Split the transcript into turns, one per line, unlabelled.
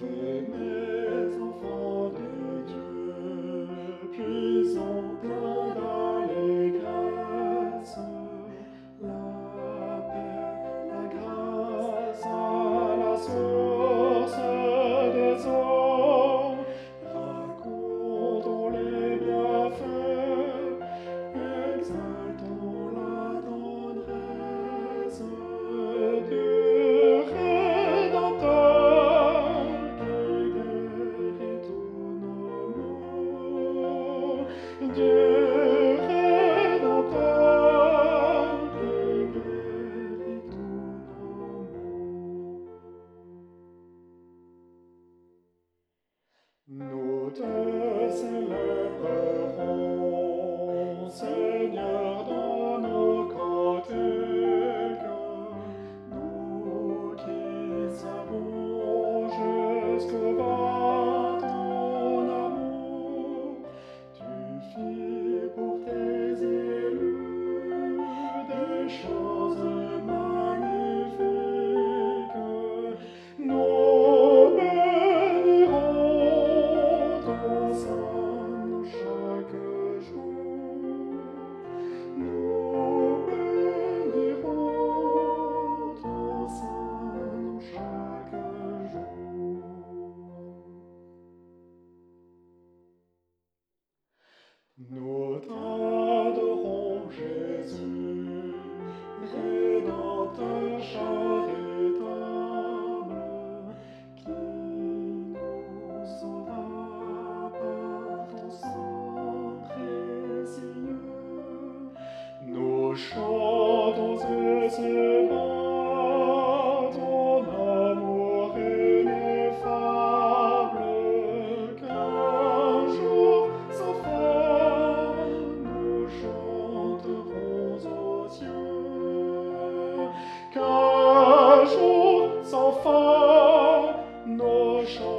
Vous, mes enfants de Dieu, Nous te célébrerons, Seigneur, dans nos cantiques, nous qui savons jusqu'au bout ton amour. Tu fis pour tes élus des choses Nous t'adorons, Jésus, Rédempteur charitable, qui nous sauva par ton sang précieux. fa, nos